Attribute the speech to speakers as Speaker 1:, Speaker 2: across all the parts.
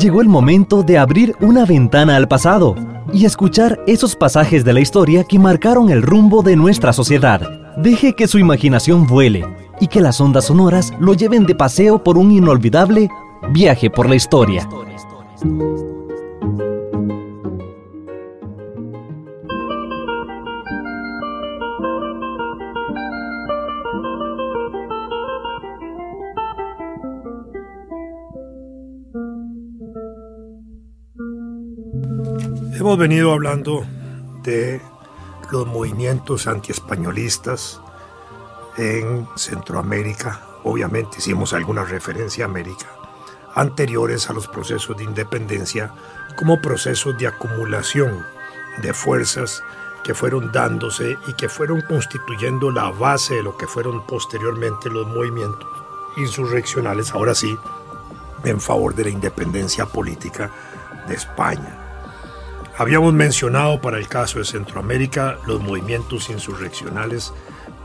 Speaker 1: Llegó el momento de abrir una ventana al pasado y escuchar esos pasajes de la historia que marcaron el rumbo de nuestra sociedad. Deje que su imaginación vuele y que las ondas sonoras lo lleven de paseo por un inolvidable viaje por la historia.
Speaker 2: Hemos venido hablando de los movimientos antiespañolistas en Centroamérica. Obviamente hicimos alguna referencia a América, anteriores a los procesos de independencia como procesos de acumulación de fuerzas que fueron dándose y que fueron constituyendo la base de lo que fueron posteriormente los movimientos insurreccionales, ahora sí, en favor de la independencia política de España. Habíamos mencionado para el caso de Centroamérica los movimientos insurreccionales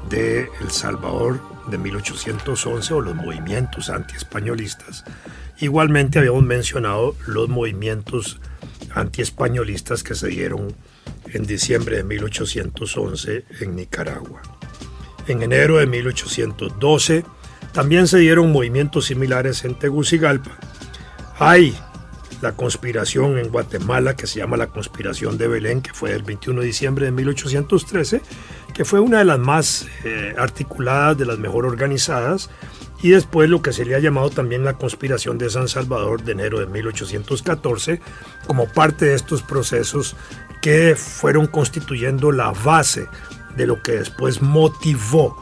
Speaker 2: de El Salvador de 1811 o los movimientos antiespañolistas. Igualmente habíamos mencionado los movimientos antiespañolistas que se dieron en diciembre de 1811 en Nicaragua. En enero de 1812 también se dieron movimientos similares en Tegucigalpa. Hay la conspiración en Guatemala que se llama la conspiración de Belén, que fue el 21 de diciembre de 1813, que fue una de las más eh, articuladas, de las mejor organizadas, y después lo que se le ha llamado también la conspiración de San Salvador de enero de 1814, como parte de estos procesos que fueron constituyendo la base de lo que después motivó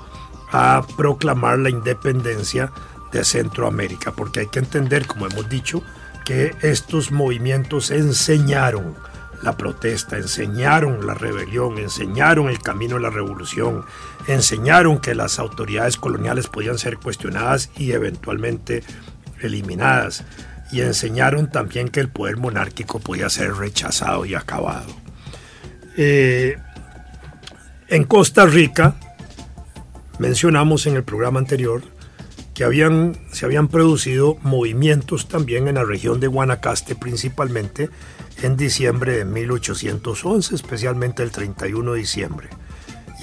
Speaker 2: a proclamar la independencia de Centroamérica, porque hay que entender, como hemos dicho, que estos movimientos enseñaron la protesta, enseñaron la rebelión, enseñaron el camino de la revolución, enseñaron que las autoridades coloniales podían ser cuestionadas y eventualmente eliminadas, y enseñaron también que el poder monárquico podía ser rechazado y acabado. Eh, en Costa Rica, mencionamos en el programa anterior, que habían, se habían producido movimientos también en la región de Guanacaste principalmente en diciembre de 1811, especialmente el 31 de diciembre.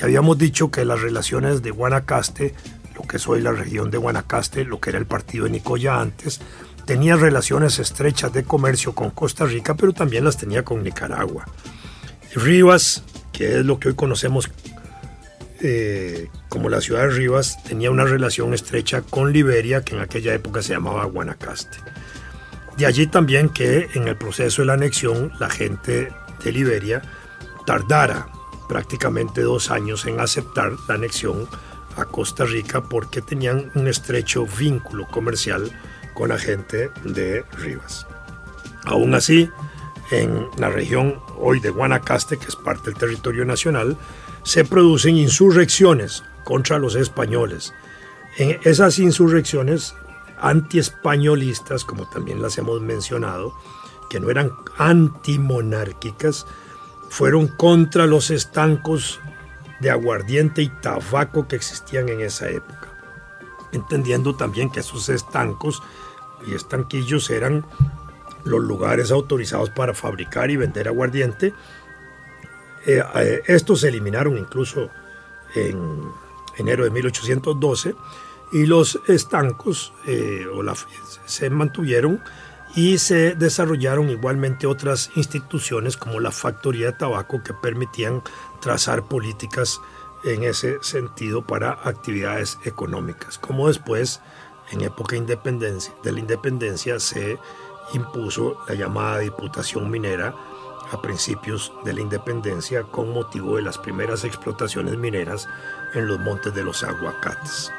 Speaker 2: Y habíamos dicho que las relaciones de Guanacaste, lo que es hoy la región de Guanacaste, lo que era el partido de Nicoya antes, tenía relaciones estrechas de comercio con Costa Rica, pero también las tenía con Nicaragua. Rivas, que es lo que hoy conocemos eh, como la ciudad de Rivas, tenía una relación estrecha con Liberia, que en aquella época se llamaba Guanacaste. De allí también que en el proceso de la anexión la gente de Liberia tardara prácticamente dos años en aceptar la anexión a Costa Rica porque tenían un estrecho vínculo comercial con la gente de Rivas. Aún así, en la región hoy de Guanacaste, que es parte del territorio nacional, se producen insurrecciones contra los españoles. En esas insurrecciones antiespañolistas, como también las hemos mencionado, que no eran antimonárquicas, fueron contra los estancos de aguardiente y tabaco que existían en esa época. Entendiendo también que esos estancos y estanquillos eran los lugares autorizados para fabricar y vender aguardiente eh, eh, estos se eliminaron incluso en enero de 1812 y los estancos eh, se mantuvieron y se desarrollaron igualmente otras instituciones como la factoría de tabaco que permitían trazar políticas en ese sentido para actividades económicas, como después en época independencia, de la independencia se impuso la llamada Diputación Minera, a principios de la independencia con motivo de las primeras explotaciones mineras en los montes de los aguacates.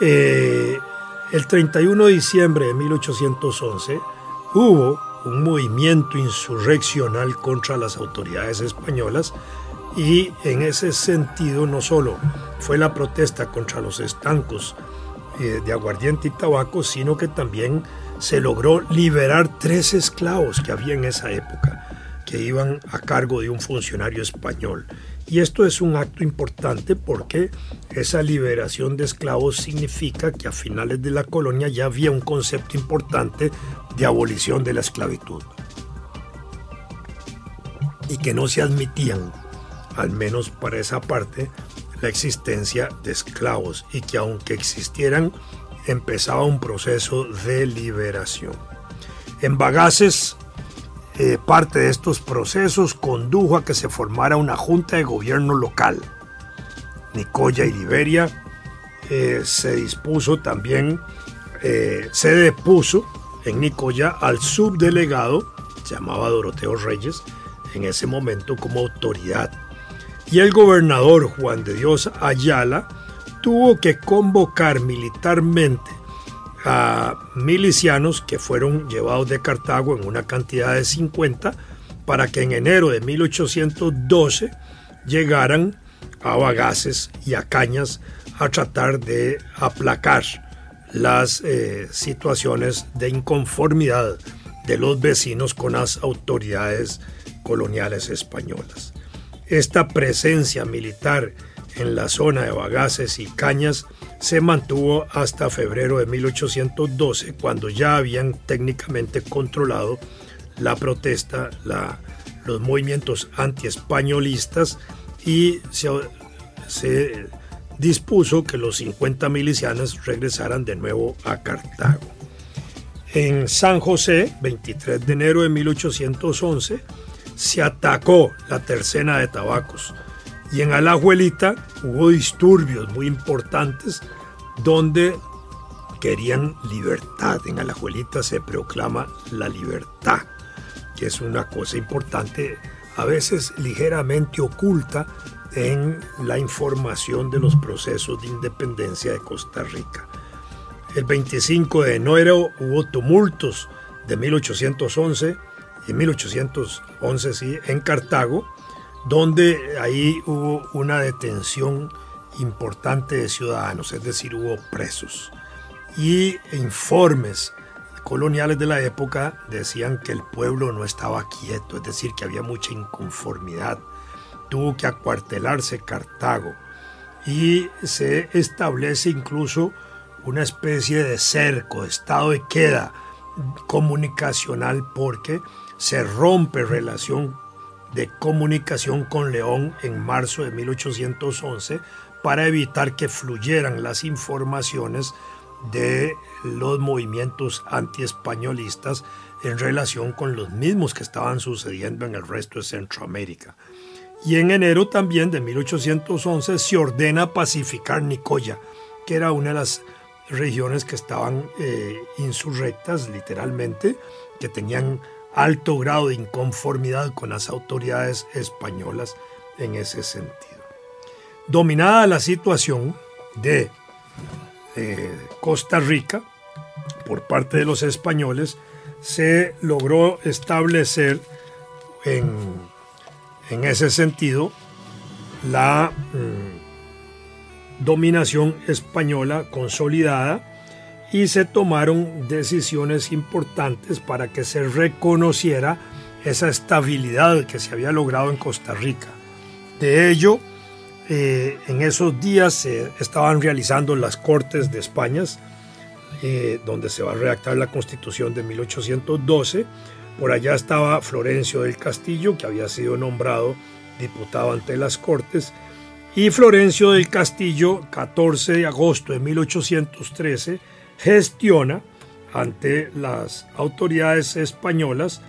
Speaker 2: Eh, el 31 de diciembre de 1811 hubo un movimiento insurreccional contra las autoridades españolas y en ese sentido no solo fue la protesta contra los estancos eh, de aguardiente y tabaco, sino que también se logró liberar tres esclavos que había en esa época, que iban a cargo de un funcionario español. Y esto es un acto importante porque esa liberación de esclavos significa que a finales de la colonia ya había un concepto importante de abolición de la esclavitud. Y que no se admitían, al menos para esa parte, la existencia de esclavos y que aunque existieran, empezaba un proceso de liberación. En Bagaces, eh, parte de estos procesos condujo a que se formara una junta de gobierno local. Nicoya y Liberia eh, se dispuso también, eh, se depuso en Nicoya al subdelegado, llamaba Doroteo Reyes, en ese momento como autoridad. Y el gobernador Juan de Dios Ayala tuvo que convocar militarmente a milicianos que fueron llevados de Cartago en una cantidad de 50 para que en enero de 1812 llegaran a Bagaces y a Cañas a tratar de aplacar las eh, situaciones de inconformidad de los vecinos con las autoridades coloniales españolas. Esta presencia militar en la zona de Bagaces y Cañas se mantuvo hasta febrero de 1812, cuando ya habían técnicamente controlado la protesta, los movimientos antiespañolistas y se, se dispuso que los 50 milicianos regresaran de nuevo a Cartago. En San José, 23 de enero de 1811, se atacó la tercena de tabacos, y en Alajuelita hubo disturbios muy importantes donde querían libertad. En Alajuelita se proclama la libertad, que es una cosa importante, a veces ligeramente oculta en la información de los procesos de independencia de Costa Rica. El 25 de enero hubo tumultos de 1811 y 1811 sí, en Cartago, donde ahí hubo una detención importante de ciudadanos, es decir, hubo presos. Y informes coloniales de la época decían que el pueblo no estaba quieto, es decir, que había mucha inconformidad. Tuvo que acuartelarse Cartago y se establece incluso una especie de cerco, estado de queda comunicacional porque se rompe relación de comunicación con León en marzo de 1811 para evitar que fluyeran las informaciones de los movimientos antiespañolistas en relación con los mismos que estaban sucediendo en el resto de Centroamérica. Y en enero también de 1811 se ordena pacificar Nicoya, que era una de las regiones que estaban eh, insurrectas literalmente, que tenían alto grado de inconformidad con las autoridades españolas en ese sentido. Dominada la situación de eh, Costa Rica por parte de los españoles, se logró establecer en, ese sentido la mm, dominación española consolidada y se tomaron decisiones importantes para que se reconociera esa estabilidad que se había logrado en Costa Rica. De ello, eh, en esos días se estaban realizando las Cortes de España, eh, donde se va a redactar la Constitución de 1812. Por allá estaba Florencio del Castillo, que había sido nombrado diputado ante las Cortes, y Florencio del Castillo, 14 de agosto de 1813, gestiona ante las autoridades españolas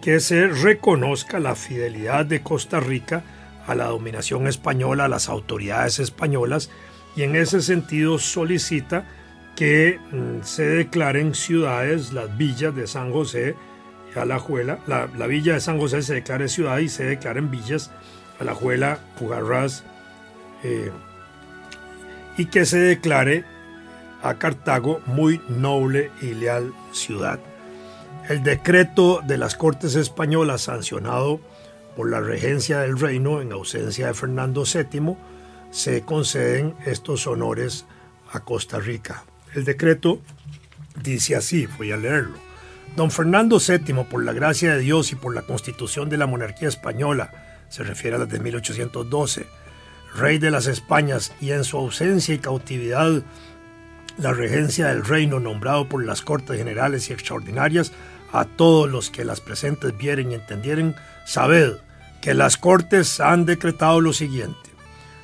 Speaker 2: que se reconozca la fidelidad de Costa Rica a la dominación española, a las autoridades españolas, y en ese sentido solicita que mm, se declaren ciudades las villas de San José y Alajuela. La, la villa de San José se declare ciudad y se declaren villas Alajuela, Pugarraz, eh, y que se declare a Cartago muy noble y leal ciudad. El decreto de las Cortes Españolas sancionado por la regencia del reino en ausencia de Fernando VII, se conceden estos honores a Costa Rica. El decreto dice así, voy a leerlo. Don Fernando VII, por la gracia de Dios y por la constitución de la monarquía española, se refiere a las de 1812, rey de las Españas y en su ausencia y cautividad la regencia del reino nombrado por las Cortes Generales y Extraordinarias, a todos los que las presentes vieren y entendieren, sabed que las Cortes han decretado lo siguiente.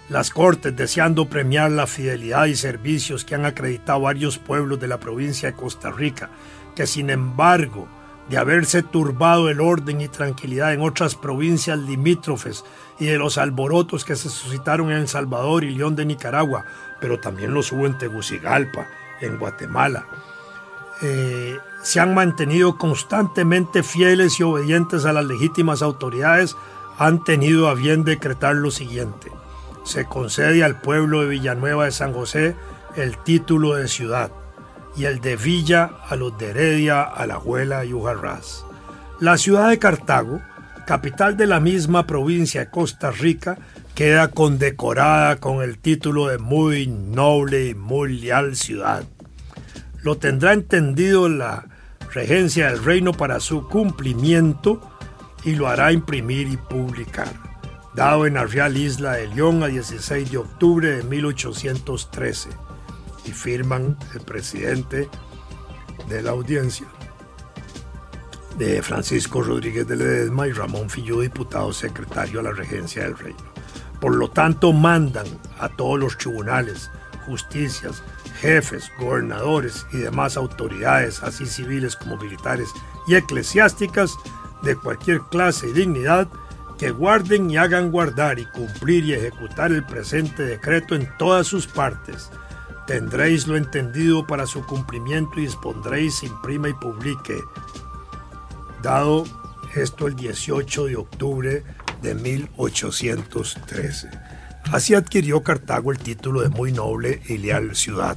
Speaker 2: Las Cortes, deseando premiar la fidelidad y servicios que han acreditado varios pueblos de la provincia de Costa Rica, que sin embargo de haberse turbado el orden y tranquilidad en otras provincias limítrofes y de los alborotos que se suscitaron en El Salvador y León de Nicaragua, pero también los hubo en Tegucigalpa, en Guatemala. Eh, se han mantenido constantemente fieles y obedientes a las legítimas autoridades, han tenido a bien decretar lo siguiente. Se concede al pueblo de Villanueva de San José el título de ciudad y el de Villa a los de Heredia, Alajuela y Ujarrás. La ciudad de Cartago, capital de la misma provincia de Costa Rica, queda condecorada con el título de muy noble y muy leal ciudad. Lo tendrá entendido la regencia del reino para su cumplimiento y lo hará imprimir y publicar. Dado en la Real Isla de León a 16 de octubre de 1813 y firman el presidente de la audiencia de Francisco Rodríguez de Ledesma y Ramón Filló, diputado secretario a la regencia del reino. Por lo tanto, mandan a todos los tribunales, justicias, jefes, gobernadores y demás autoridades, así civiles como militares y eclesiásticas, de cualquier clase y dignidad, que guarden y hagan guardar y cumplir y ejecutar el presente decreto en todas sus partes, Tendréis lo entendido para su cumplimiento y dispondréis, imprima y publique. Dado esto el 18 de octubre de 1813. Así adquirió Cartago el título de muy noble y leal ciudad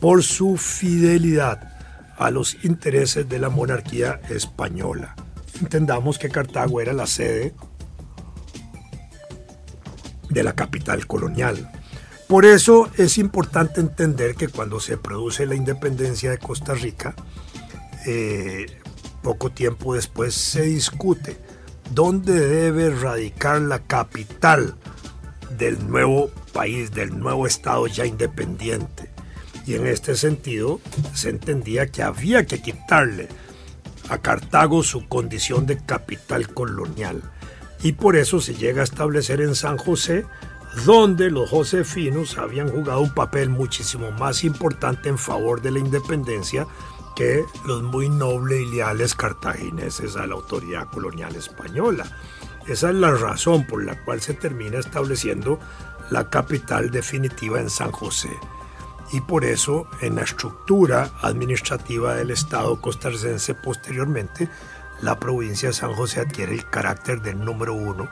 Speaker 2: por su fidelidad a los intereses de la monarquía española. Entendamos que Cartago era la sede de la capital colonial. Por eso es importante entender que cuando se produce la independencia de Costa Rica, eh, poco tiempo después se discute dónde debe radicar la capital del nuevo país, del nuevo Estado ya independiente. Y en este sentido se entendía que había que quitarle a Cartago su condición de capital colonial. Y por eso se llega a establecer en San José donde los josefinos habían jugado un papel muchísimo más importante en favor de la independencia que los muy nobles y leales cartagineses a la autoridad colonial española. Esa es la razón por la cual se termina estableciendo la capital definitiva en San José. Y por eso en la estructura administrativa del Estado costarricense posteriormente, la provincia de San José adquiere el carácter del número uno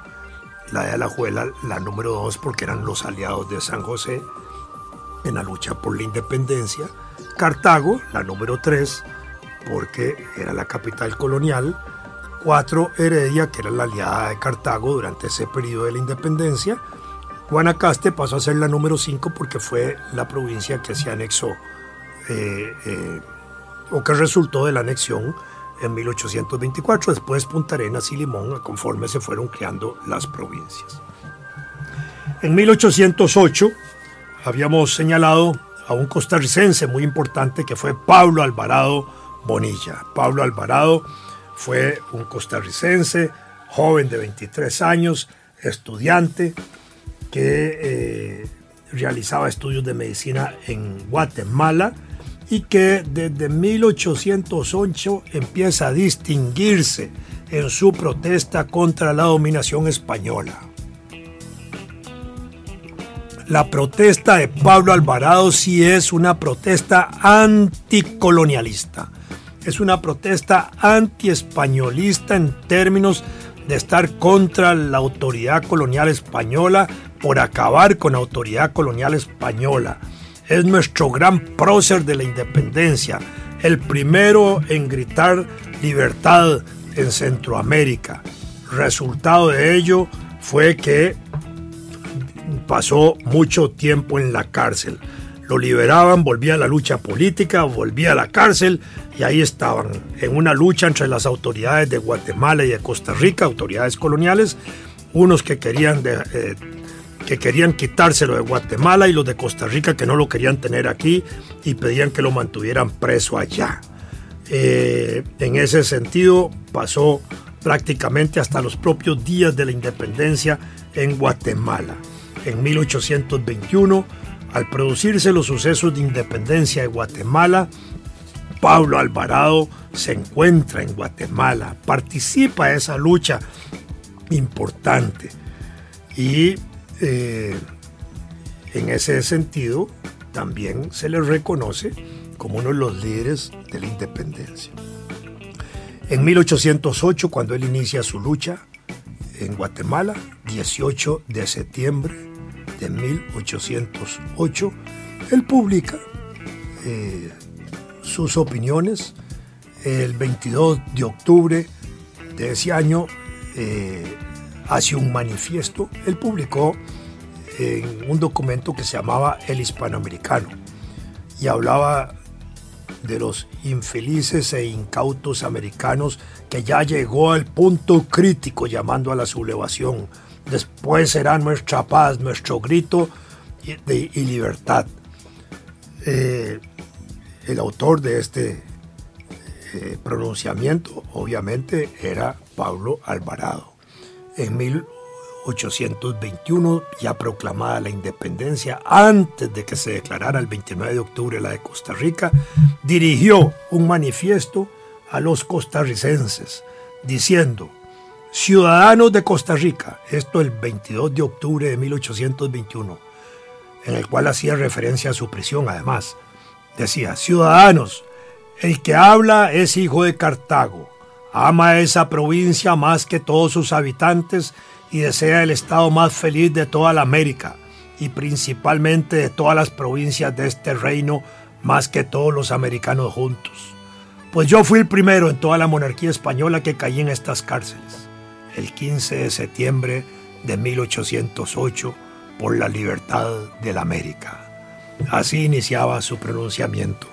Speaker 2: la de Alajuela, la número dos, porque eran los aliados de San José en la lucha por la independencia. Cartago, la número tres, porque era la capital colonial. Cuatro, Heredia, que era la aliada de Cartago durante ese periodo de la independencia. Guanacaste pasó a ser la número cinco porque fue la provincia que se anexó eh, eh, o que resultó de la anexión en 1824, después Punta Arenas y Limón, conforme se fueron creando las provincias. En 1808 habíamos señalado a un costarricense muy importante que fue Pablo Alvarado Bonilla. Pablo Alvarado fue un costarricense, joven de 23 años, estudiante, que eh, realizaba estudios de medicina en Guatemala y que desde 1808 empieza a distinguirse en su protesta contra la dominación española. La protesta de Pablo Alvarado sí es una protesta anticolonialista. Es una protesta antiespañolista en términos de estar contra la autoridad colonial española por acabar con la autoridad colonial española es nuestro gran prócer de la independencia, el primero en gritar libertad en Centroamérica. Resultado de ello fue que pasó mucho tiempo en la cárcel. Lo liberaban, volvía a la lucha política, volvía a la cárcel y ahí estaban, en una lucha entre las autoridades de Guatemala y de Costa Rica, autoridades coloniales, unos que querían, eh, que querían quitárselo de Guatemala y los de Costa Rica que no lo querían tener aquí y pedían que lo mantuvieran preso allá. Eh, en ese sentido pasó prácticamente hasta los propios días de la independencia en Guatemala. En 1821, al producirse los sucesos de independencia de Guatemala, Pablo Alvarado se encuentra en Guatemala, participa de esa lucha importante y eh, en ese sentido también se le reconoce como uno de los líderes de la independencia. En 1808, cuando él inicia su lucha en Guatemala, 18 de septiembre de 1808, él publica eh, sus opiniones. El 22 de octubre de ese año eh, hace un manifiesto. Él publicó en un documento que se llamaba El Hispanoamericano y hablaba de los infelices e incautos americanos que ya llegó al punto crítico llamando a la sublevación. Después será nuestra paz, nuestro grito y, libertad. Eh, el autor de este eh, pronunciamiento obviamente era Pablo Alvarado. En 1821, ya proclamada la independencia, antes de que se declarara el 29 de octubre la de Costa Rica, dirigió un manifiesto a los costarricenses diciendo, ciudadanos de Costa Rica, esto el 22 de octubre de 1821, en el cual hacía referencia a su prisión además, decía, ciudadanos, el que habla es hijo de Cartago, ama esa provincia más que todos sus habitantes y desea el estado más feliz de toda la América y principalmente de todas las provincias de este reino más que todos los americanos juntos. Pues yo fui el primero en toda la monarquía española que caí en estas cárceles, el 15 de septiembre de 1808, por la libertad de la América. Así iniciaba su pronunciamiento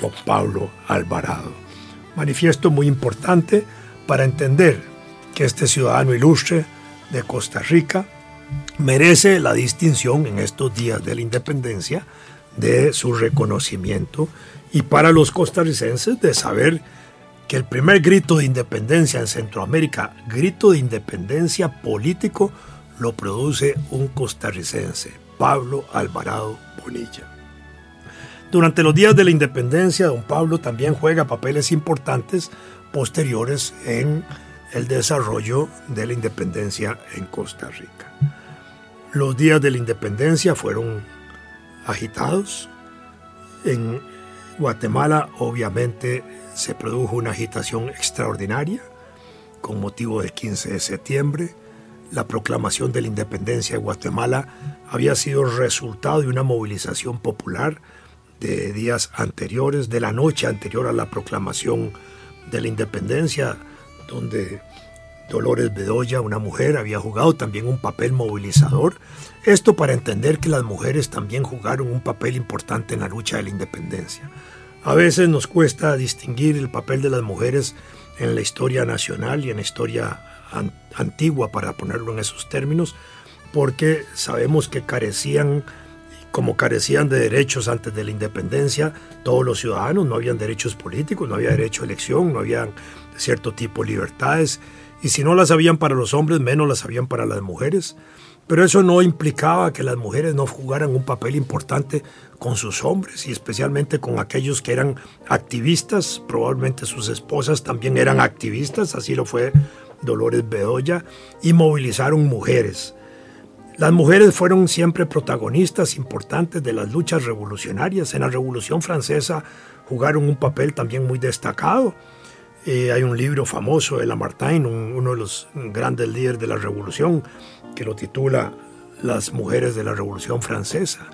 Speaker 2: por Pablo Alvarado. Manifiesto muy importante para entender que este ciudadano ilustre de Costa Rica merece la distinción en estos días de la independencia de su reconocimiento y para los costarricenses de saber que el primer grito de independencia en Centroamérica, grito de independencia político, lo produce un costarricense, Pablo Alvarado Bonilla. Durante los días de la independencia, don Pablo también juega papeles importantes posteriores en el desarrollo de la independencia en Costa Rica. Los días de la independencia fueron agitados. En Guatemala obviamente se produjo una agitación extraordinaria con motivo del 15 de septiembre. La proclamación de la independencia de Guatemala había sido resultado de una movilización popular de días anteriores, de la noche anterior a la proclamación de la independencia donde Dolores Bedoya, una mujer, había jugado también un papel movilizador. Esto para entender que las mujeres también jugaron un papel importante en la lucha de la independencia. A veces nos cuesta distinguir el papel de las mujeres en la historia nacional y en la historia antigua, para ponerlo en esos términos, porque sabemos que carecían, como carecían de derechos antes de la independencia, todos los ciudadanos, no habían derechos políticos, no había derecho a elección, no había cierto tipo de libertades, y si no las habían para los hombres, menos las habían para las mujeres. Pero eso no implicaba que las mujeres no jugaran un papel importante con sus hombres y especialmente con aquellos que eran activistas, probablemente sus esposas también eran activistas, así lo fue Dolores Bedoya, y movilizaron mujeres. Las mujeres fueron siempre protagonistas importantes de las luchas revolucionarias. En la Revolución Francesa jugaron un papel también muy destacado. Eh, hay un libro famoso de Lamartine, uno de los grandes líderes de la revolución, que lo titula Las mujeres de la Revolución Francesa.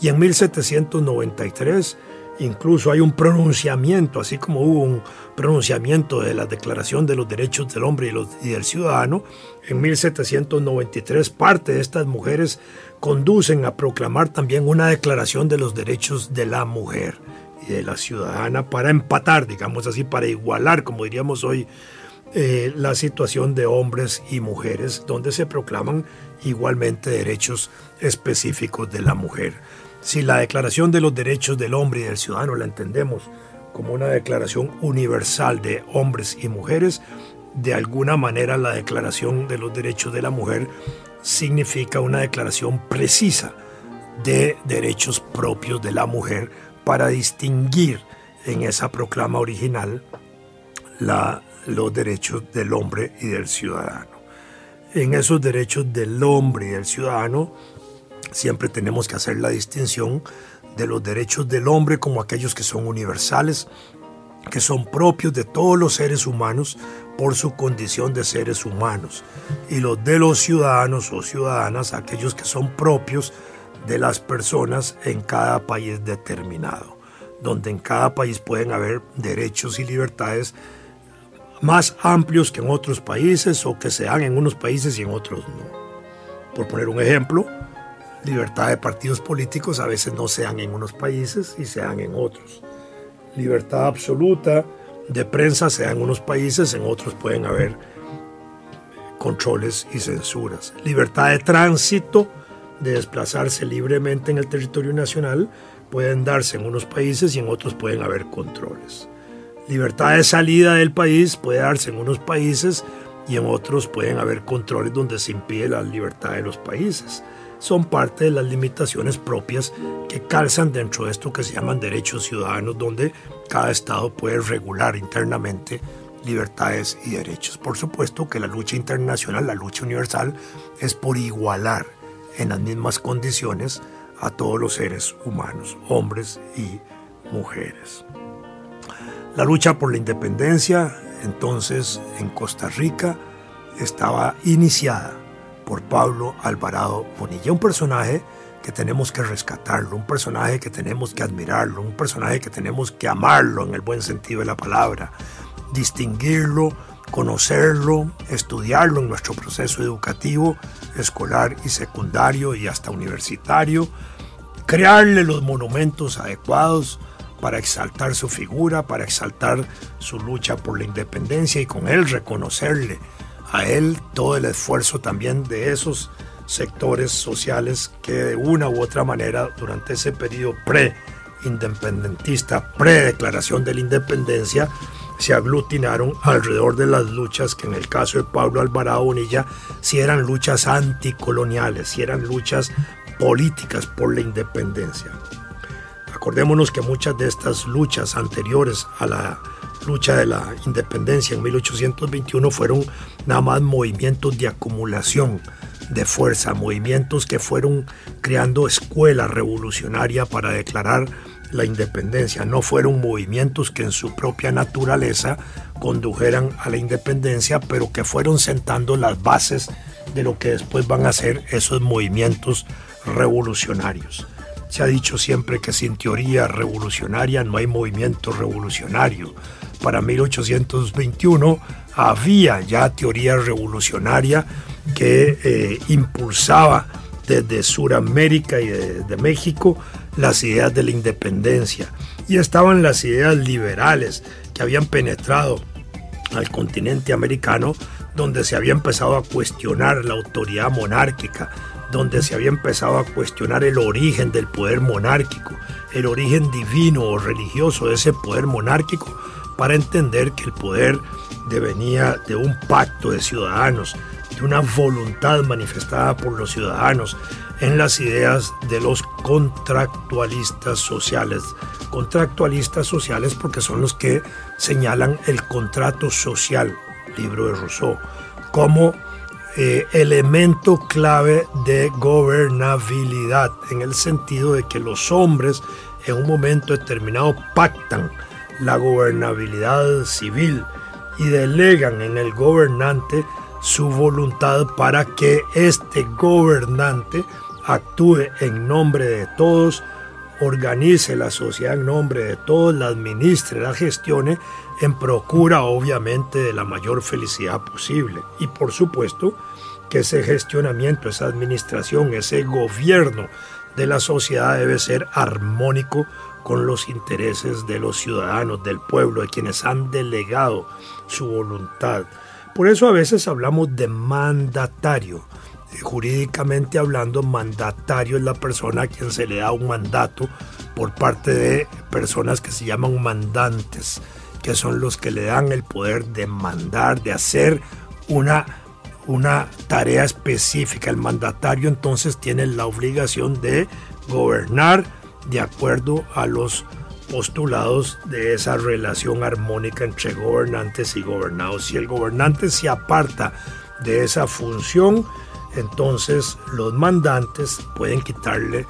Speaker 2: Y en 1793 incluso hay un pronunciamiento, así como hubo un pronunciamiento de la Declaración de los Derechos del Hombre y, y del Ciudadano, en 1793 parte de estas mujeres conducen a proclamar también una Declaración de los Derechos de la Mujer de la ciudadana para empatar, digamos así, para igualar, como diríamos hoy, eh, la situación de hombres y mujeres, donde se proclaman igualmente derechos específicos de la mujer. Si la Declaración de los Derechos del Hombre y del Ciudadano la entendemos como una declaración universal de hombres y mujeres, de alguna manera la Declaración de los Derechos de la Mujer significa una declaración precisa de derechos propios de la mujer para distinguir en esa proclama original los derechos del hombre y del ciudadano. En esos derechos del hombre y del ciudadano siempre tenemos que hacer la distinción de los derechos del hombre como aquellos que son universales, que son propios de todos los seres humanos por su condición de seres humanos, y los de los ciudadanos o ciudadanas, aquellos que son propios de las personas en cada país determinado, donde en cada país pueden haber derechos y libertades más amplios que en otros países o que se dan en unos países y en otros no. Por poner un ejemplo, libertad de partidos políticos a veces no se dan en unos países y se dan en otros. Libertad absoluta de prensa se en unos países, en otros pueden haber controles y censuras. Libertad de tránsito, de desplazarse libremente en el territorio nacional, pueden darse en unos países y en otros pueden haber controles. Libertad de salida del país puede darse en unos países y en otros pueden haber controles donde se impide la libertad de los países. Son parte de las limitaciones propias que calzan dentro de esto que se llaman derechos ciudadanos, donde cada Estado puede regular internamente libertades y derechos. Por supuesto que la lucha internacional, la lucha universal, es por igualar en las mismas condiciones a todos los seres humanos, hombres y mujeres. La lucha por la independencia, entonces en Costa Rica, estaba iniciada por Pablo Alvarado Bonilla, un personaje que tenemos que rescatarlo, un personaje que tenemos que admirarlo, un personaje que tenemos que amarlo en el buen sentido de la palabra, distinguirlo, conocerlo, estudiarlo en nuestro proceso educativo, escolar y secundario y hasta universitario, crearle los monumentos adecuados, para exaltar su figura, para exaltar su lucha por la independencia y con él reconocerle a él todo el esfuerzo también de esos sectores sociales que de una u otra manera durante ese periodo pre-independentista, pre-declaración de la independencia, se aglutinaron alrededor de las luchas que en el caso de Pablo Alvarado Bonilla si eran luchas anticoloniales, si eran luchas políticas por la independencia. Acordémonos que muchas de estas luchas anteriores a la lucha de la independencia en 1821 fueron nada más movimientos de acumulación de fuerza, movimientos que fueron creando escuela revolucionaria para declarar la independencia, no fueron movimientos que en su propia naturaleza condujeran a la independencia, pero que fueron sentando las bases de lo que después van a ser esos movimientos revolucionarios. Se ha dicho siempre que sin teoría revolucionaria no hay movimiento revolucionario. Para 1821 había ya teoría revolucionaria que eh, impulsaba desde Sudamérica y de México las ideas de la independencia. Y estaban las ideas liberales que habían penetrado al continente americano, donde se había empezado a cuestionar la autoridad monárquica, donde se había empezado a cuestionar el origen del poder monárquico, el origen divino o religioso de ese poder monárquico, para entender que el poder devenía de un pacto de ciudadanos, de una voluntad manifestada por los ciudadanos en las ideas de los contractualistas sociales. Contractualistas sociales porque son los que señalan el contrato social, libro de Rousseau, como eh, elemento clave de gobernabilidad, en el sentido de que los hombres en un momento determinado pactan la gobernabilidad civil y delegan en el gobernante su voluntad para que este gobernante actúe en nombre de todos, organice la sociedad en nombre de todos, la administre, la gestione en procura obviamente de la mayor felicidad posible. Y por supuesto que ese gestionamiento, esa administración, ese gobierno de la sociedad debe ser armónico con los intereses de los ciudadanos, del pueblo, de quienes han delegado su voluntad. Por eso a veces hablamos de mandatario. Jurídicamente hablando, mandatario es la persona a quien se le da un mandato por parte de personas que se llaman mandantes, que son los que le dan el poder de mandar, de hacer una, una tarea específica. El mandatario entonces tiene la obligación de gobernar de acuerdo a los postulados de esa relación armónica entre gobernantes y gobernados. Si el gobernante se aparta de esa función, entonces los mandantes pueden quitarle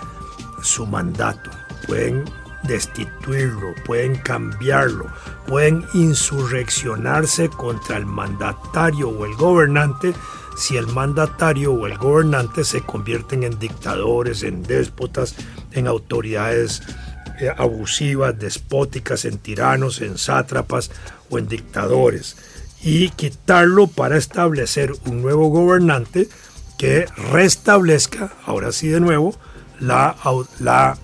Speaker 2: su mandato, pueden destituirlo, pueden cambiarlo, pueden insurreccionarse contra el mandatario o el gobernante si el mandatario o el gobernante se convierten en dictadores, en déspotas, en autoridades eh, abusivas, despóticas, en tiranos, en sátrapas o en dictadores. Y quitarlo para establecer un nuevo gobernante que restablezca, ahora sí de nuevo, la, la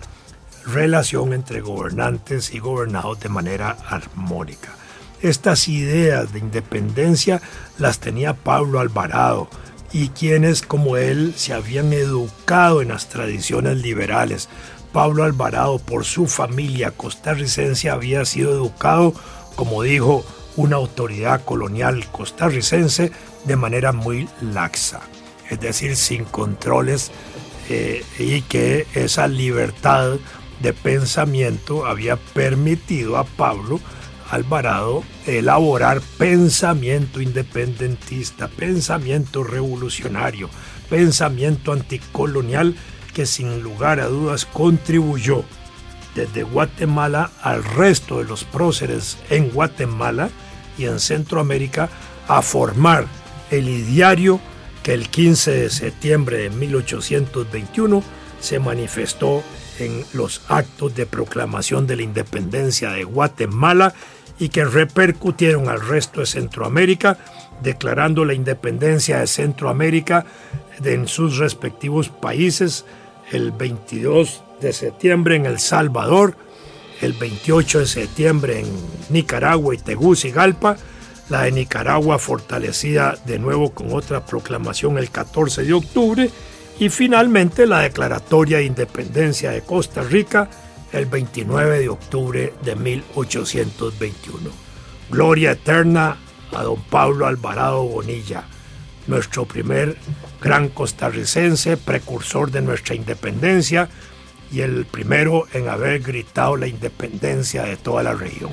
Speaker 2: relación entre gobernantes y gobernados de manera armónica. Estas ideas de independencia las tenía Pablo Alvarado y quienes como él se habían educado en las tradiciones liberales. Pablo Alvarado por su familia costarricense había sido educado, como dijo una autoridad colonial costarricense, de manera muy laxa, es decir, sin controles eh, y que esa libertad de pensamiento había permitido a Pablo Alvarado elaborar pensamiento independentista, pensamiento revolucionario, pensamiento anticolonial que sin lugar a dudas contribuyó desde Guatemala al resto de los próceres en Guatemala y en Centroamérica a formar el ideario que el 15 de septiembre de 1821 se manifestó en los actos de proclamación de la independencia de Guatemala y que repercutieron al resto de Centroamérica, declarando la independencia de Centroamérica en sus respectivos países el 22 de septiembre en El Salvador, el 28 de septiembre en Nicaragua y Tegucigalpa, la de Nicaragua fortalecida de nuevo con otra proclamación el 14 de octubre y finalmente la declaratoria de independencia de Costa Rica el 29 de octubre de 1821. Gloria eterna a don Pablo Alvarado Bonilla, nuestro primer gran costarricense, precursor de nuestra independencia y el primero en haber gritado la independencia de toda la región.